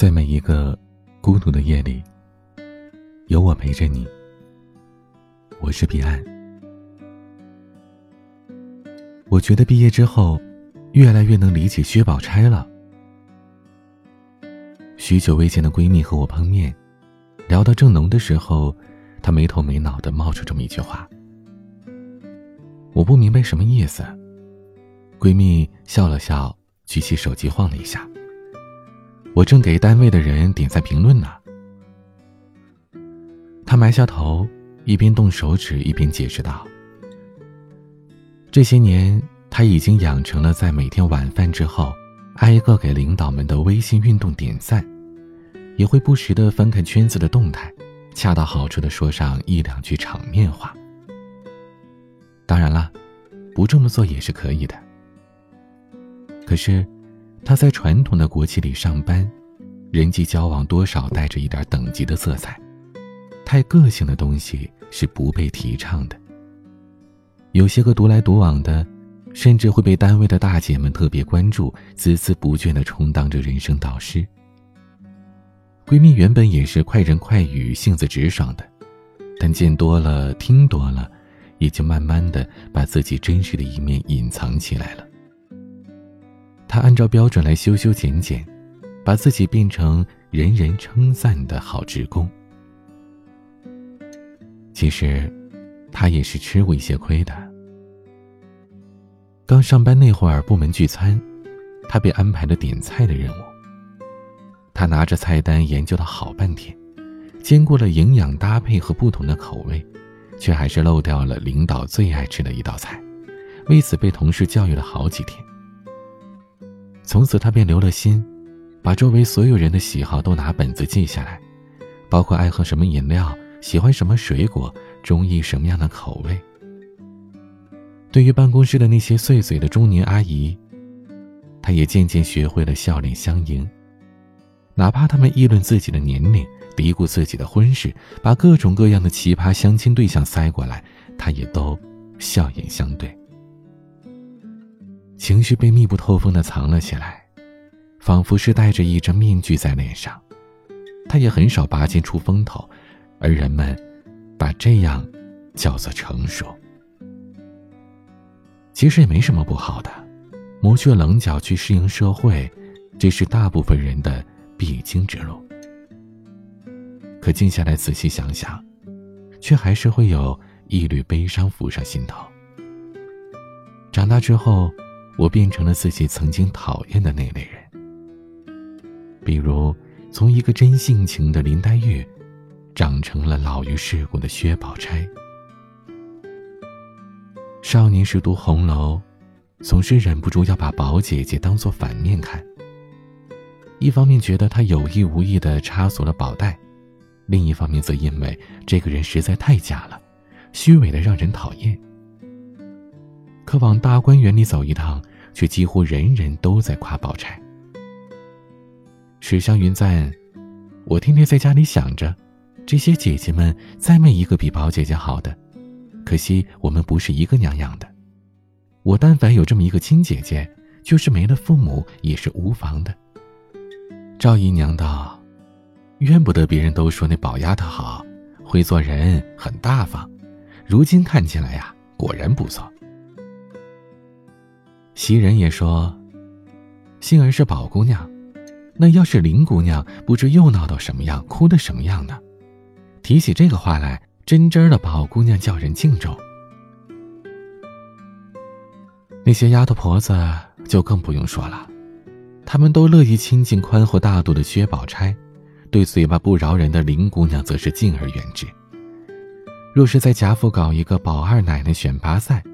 在每一个孤独的夜里，有我陪着你。我是彼岸。我觉得毕业之后，越来越能理解薛宝钗了。许久未见的闺蜜和我碰面，聊到正浓的时候，她没头没脑的冒出这么一句话。我不明白什么意思。闺蜜笑了笑，举起手机晃了一下。我正给单位的人点赞评论呢。他埋下头，一边动手指一边解释道：“这些年，他已经养成了在每天晚饭之后，挨个给领导们的微信运动点赞，也会不时的翻看圈子的动态，恰到好处的说上一两句场面话。当然了，不这么做也是可以的。可是。”他在传统的国企里上班，人际交往多少带着一点等级的色彩，太个性的东西是不被提倡的。有些个独来独往的，甚至会被单位的大姐们特别关注，孜孜不倦地充当着人生导师。闺蜜原本也是快人快语、性子直爽的，但见多了、听多了，也就慢慢的把自己真实的一面隐藏起来了。他按照标准来修修剪剪，把自己变成人人称赞的好职工。其实，他也是吃过一些亏的。刚上班那会儿，部门聚餐，他被安排了点菜的任务。他拿着菜单研究了好半天，兼顾了营养搭配和不同的口味，却还是漏掉了领导最爱吃的一道菜，为此被同事教育了好几天。从此，他便留了心，把周围所有人的喜好都拿本子记下来，包括爱喝什么饮料、喜欢什么水果、中意什么样的口味。对于办公室的那些碎嘴的中年阿姨，他也渐渐学会了笑脸相迎，哪怕他们议论自己的年龄、嘀咕自己的婚事，把各种各样的奇葩相亲对象塞过来，他也都笑颜相对。情绪被密不透风的藏了起来，仿佛是戴着一张面具在脸上。他也很少拔剑出风头，而人们把这样叫做成熟。其实也没什么不好的，磨去棱角去适应社会，这是大部分人的必经之路。可静下来仔细想想，却还是会有一缕悲伤浮上心头。长大之后。我变成了自己曾经讨厌的那类人，比如从一个真性情的林黛玉，长成了老于世故的薛宝钗。少年时读红楼，总是忍不住要把宝姐姐当做反面看。一方面觉得她有意无意的插足了宝黛，另一方面则因为这个人实在太假了，虚伪的让人讨厌。可往大观园里走一趟。却几乎人人都在夸宝钗。史湘云赞：“我天天在家里想着，这些姐姐们再没一个比宝姐姐好的，可惜我们不是一个娘养的。我但凡有这么一个亲姐姐，就是没了父母也是无妨的。”赵姨娘道：“怨不得别人都说那宝丫头好，会做人，很大方，如今看起来呀，果然不错。”袭人也说：“杏儿是宝姑娘，那要是林姑娘，不知又闹到什么样，哭的什么样呢？”提起这个话来，真真的宝姑娘叫人敬重。那些丫头婆子就更不用说了，她们都乐意亲近宽厚大度的薛宝钗，对嘴巴不饶人的林姑娘则是敬而远之。若是在贾府搞一个宝二奶奶选拔赛，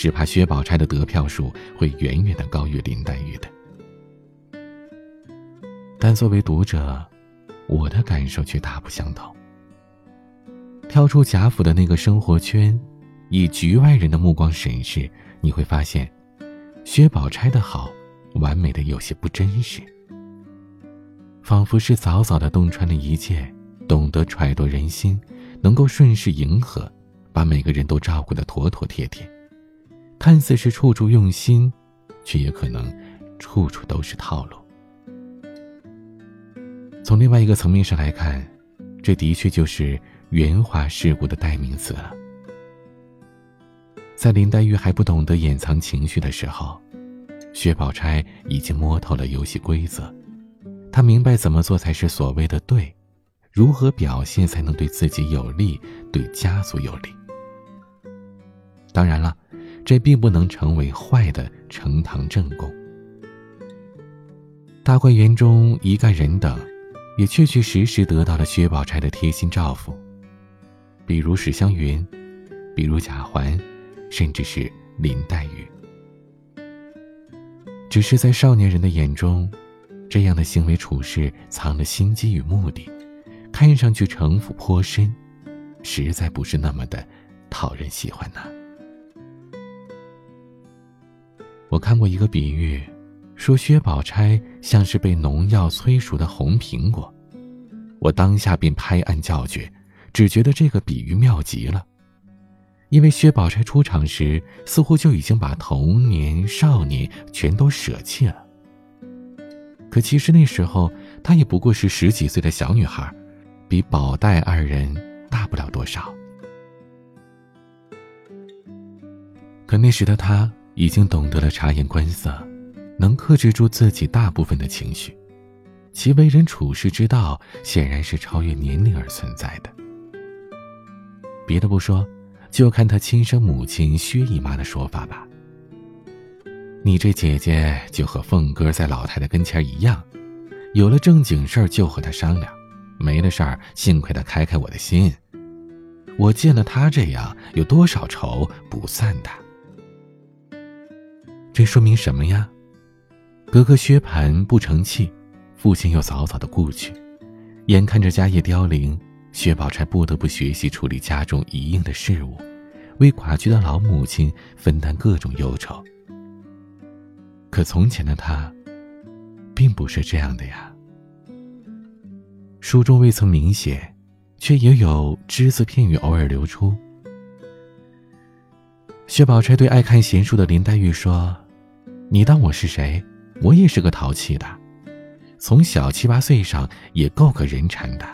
只怕薛宝钗的得票数会远远的高于林黛玉的。但作为读者，我的感受却大不相同。跳出贾府的那个生活圈，以局外人的目光审视，你会发现，薛宝钗的好，完美的有些不真实。仿佛是早早的洞穿了一切，懂得揣度人心，能够顺势迎合，把每个人都照顾的妥妥帖帖。看似是处处用心，却也可能处处都是套路。从另外一个层面上来看，这的确就是圆滑世故的代名词了。在林黛玉还不懂得掩藏情绪的时候，薛宝钗已经摸透了游戏规则，她明白怎么做才是所谓的对，如何表现才能对自己有利，对家族有利。当然了，这并不能成为坏的呈堂证供。大观园中一干人等，也确确实实得到了薛宝钗的贴心照拂，比如史湘云，比如贾环。甚至是林黛玉，只是在少年人的眼中，这样的行为处事藏了心机与目的，看上去城府颇深，实在不是那么的讨人喜欢呐。我看过一个比喻，说薛宝钗像是被农药催熟的红苹果，我当下便拍案叫绝，只觉得这个比喻妙极了。因为薛宝钗出场时，似乎就已经把童年、少年全都舍弃了。可其实那时候，她也不过是十几岁的小女孩，比宝黛二人大不了多少。可那时的她已经懂得了察言观色，能克制住自己大部分的情绪，其为人处事之道显然是超越年龄而存在的。别的不说。就看他亲生母亲薛姨妈的说法吧。你这姐姐就和凤哥在老太太跟前一样，有了正经事儿就和他商量，没了事儿幸亏他开开我的心。我见了他这样，有多少仇不散的？这说明什么呀？哥哥薛蟠不成器，父亲又早早的故去，眼看着家业凋零。薛宝钗不得不学习处理家中一应的事务，为寡居的老母亲分担各种忧愁。可从前的他，并不是这样的呀。书中未曾明写，却也有只字片语偶尔流出。薛宝钗对爱看闲书的林黛玉说：“你当我是谁？我也是个淘气的，从小七八岁上也够个人馋的。”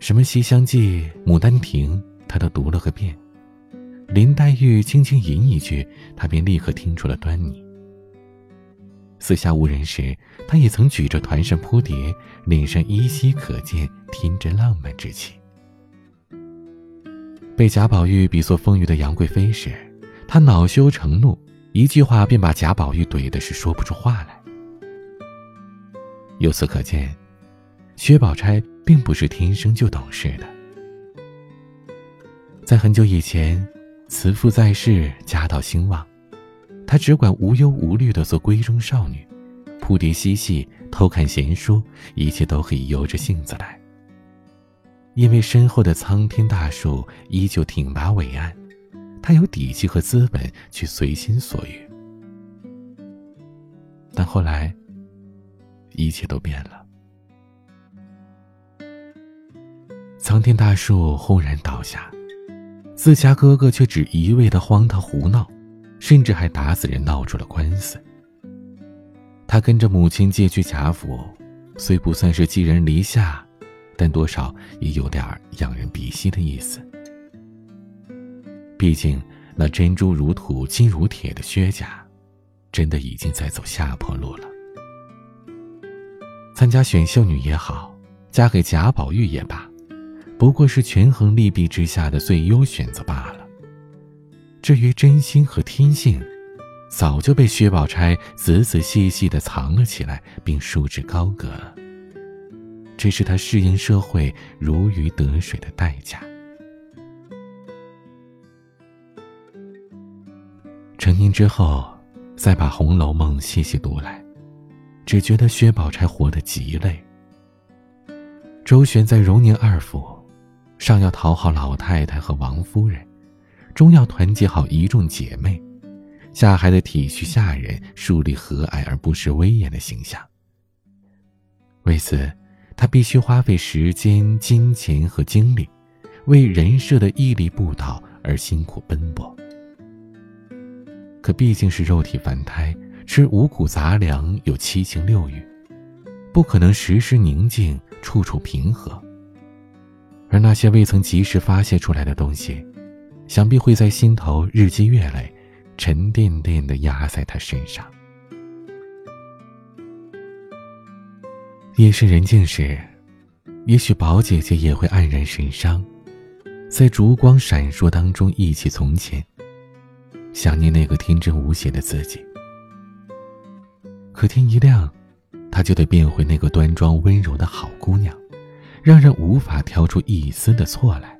什么《西厢记》《牡丹亭》，他都读了个遍。林黛玉轻轻吟一句，他便立刻听出了端倪。四下无人时，他也曾举着团扇扑蝶，脸上依稀可见天真浪漫之气。被贾宝玉比作风腴的杨贵妃时，他恼羞成怒，一句话便把贾宝玉怼的是说不出话来。由此可见，薛宝钗。并不是天生就懂事的。在很久以前，慈父在世，家道兴旺，她只管无忧无虑的做闺中少女，扑蝶嬉戏，偷看闲书，一切都可以由着性子来。因为身后的苍天大树依旧挺拔伟岸，他有底气和资本去随心所欲。但后来，一切都变了。苍天大树轰然倒下，自家哥哥却只一味的荒唐胡闹，甚至还打死人闹出了官司。他跟着母亲借去贾府，虽不算是寄人篱下，但多少也有点仰人鼻息的意思。毕竟那珍珠如土、金如铁的薛家，真的已经在走下坡路了。参加选秀女也好，嫁给贾宝玉也罢。不过是权衡利弊之下的最优选择罢了。至于真心和天性，早就被薛宝钗仔仔细细的藏了起来，并束之高阁。这是她适应社会如鱼得水的代价。成年之后，再把《红楼梦》细细读来，只觉得薛宝钗活得极累。周旋在荣宁二府。上要讨好老太太和王夫人，中要团结好一众姐妹，下还得体恤下人，树立和蔼而不失威严的形象。为此，她必须花费时间、金钱和精力，为人设的屹立不倒而辛苦奔波。可毕竟是肉体凡胎，吃五谷杂粮，有七情六欲，不可能时时宁静，处处平和。而那些未曾及时发泄出来的东西，想必会在心头日积月累，沉甸甸的压在他身上。夜深人静时，也许宝姐姐也会黯然神伤，在烛光闪烁当中忆起从前，想念那个天真无邪的自己。可天一亮，她就得变回那个端庄温柔的好姑娘。让人无法挑出一丝的错来，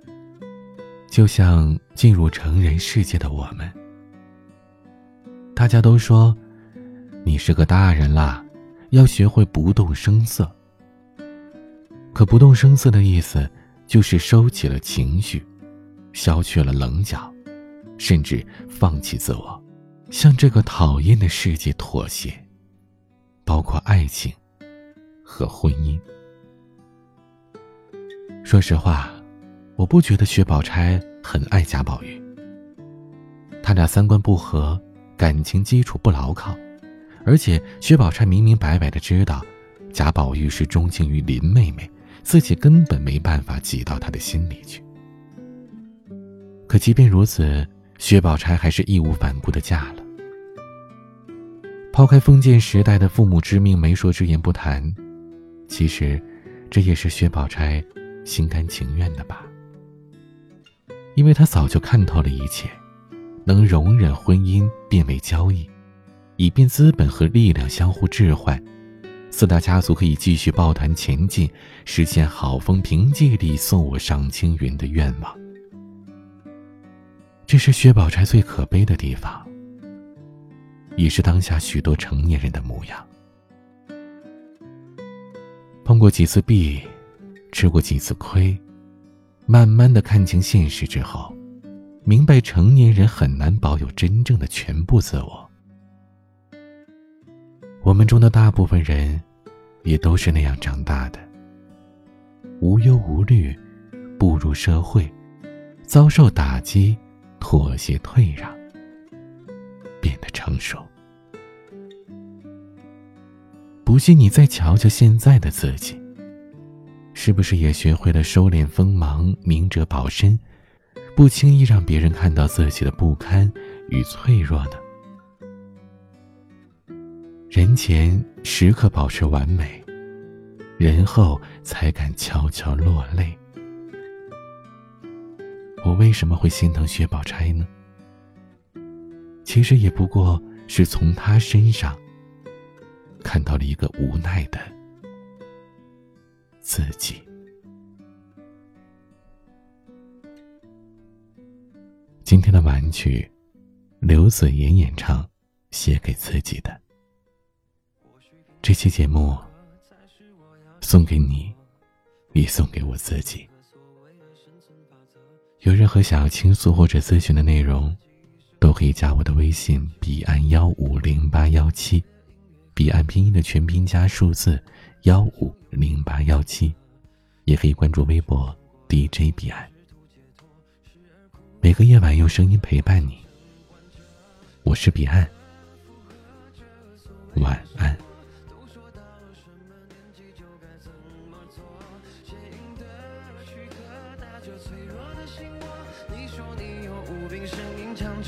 就像进入成人世界的我们。大家都说，你是个大人啦，要学会不动声色。可不动声色的意思，就是收起了情绪，消去了棱角，甚至放弃自我，向这个讨厌的世界妥协，包括爱情和婚姻。说实话，我不觉得薛宝钗很爱贾宝玉。他俩三观不合，感情基础不牢靠，而且薛宝钗明明白白的知道，贾宝玉是钟情于林妹妹，自己根本没办法挤到他的心里去。可即便如此，薛宝钗还是义无反顾的嫁了。抛开封建时代的父母之命、媒妁之言不谈，其实，这也是薛宝钗。心甘情愿的吧，因为他早就看透了一切，能容忍婚姻变为交易，以便资本和力量相互置换，四大家族可以继续抱团前进，实现好风凭借力送我上青云的愿望。这是薛宝钗最可悲的地方，也是当下许多成年人的模样。碰过几次壁。吃过几次亏，慢慢的看清现实之后，明白成年人很难保有真正的全部自我。我们中的大部分人，也都是那样长大的，无忧无虑，步入社会，遭受打击，妥协退让，变得成熟。不信你再瞧瞧现在的自己。是不是也学会了收敛锋芒，明哲保身，不轻易让别人看到自己的不堪与脆弱呢？人前时刻保持完美，人后才敢悄悄落泪。为什么会心疼薛宝钗呢？其实也不过是从她身上看到了一个无奈的。自己。今天的玩曲，刘子妍演唱，写给自己的。这期节目送给你，也送给我自己。有任何想要倾诉或者咨询的内容，都可以加我的微信：彼岸幺五零八幺七，彼岸拼音的全拼加数字幺五。零八幺七，也可以关注微博 DJ 彼岸。每个夜晚用声音陪伴你，我是彼岸，晚安。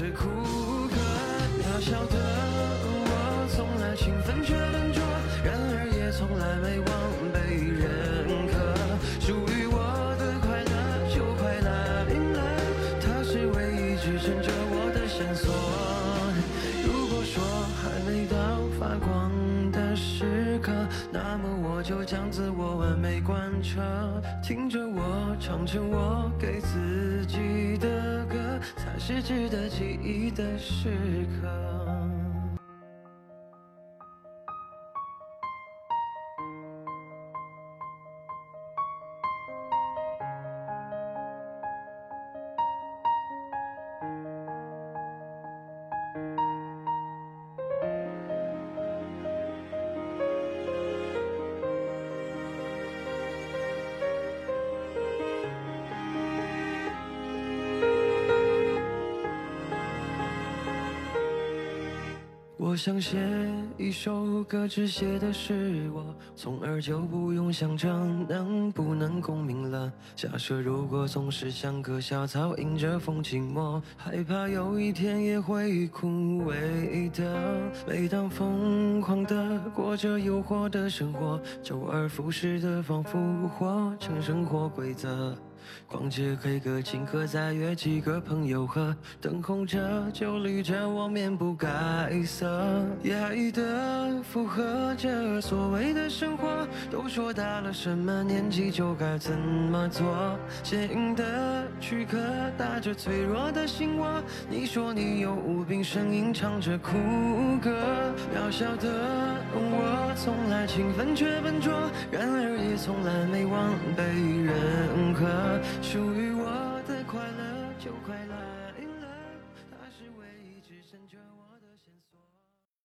是苦涩渺小的我从来勤奋却笨拙然而也从来没忘被认可属于我的快乐就快来临了他是唯一支撑着我的线索如果说还没到发光的时刻那么我就将自我完美贯彻听着我唱着我给自己的歌，才是值得记忆的时刻。我想写一首歌，只写的是我，从而就不用想着能不能共鸣了。假设如果总是像棵小草，迎着风寂寞，害怕有一天也会枯萎的。每当疯狂的过着诱惑的生活，周而复始的仿佛活成生活规则。逛街 K 歌，请客再约几个朋友喝，灯红着酒绿着，我面不改色，压抑的附和着所谓的生活。都说大了什么年纪就该怎么做，坚硬的躯壳打着脆弱的心窝。你说你有无病呻吟，唱着苦歌，渺小的我从来勤奋却笨拙，然而也从来没忘被认可。属于我的快乐就快乐。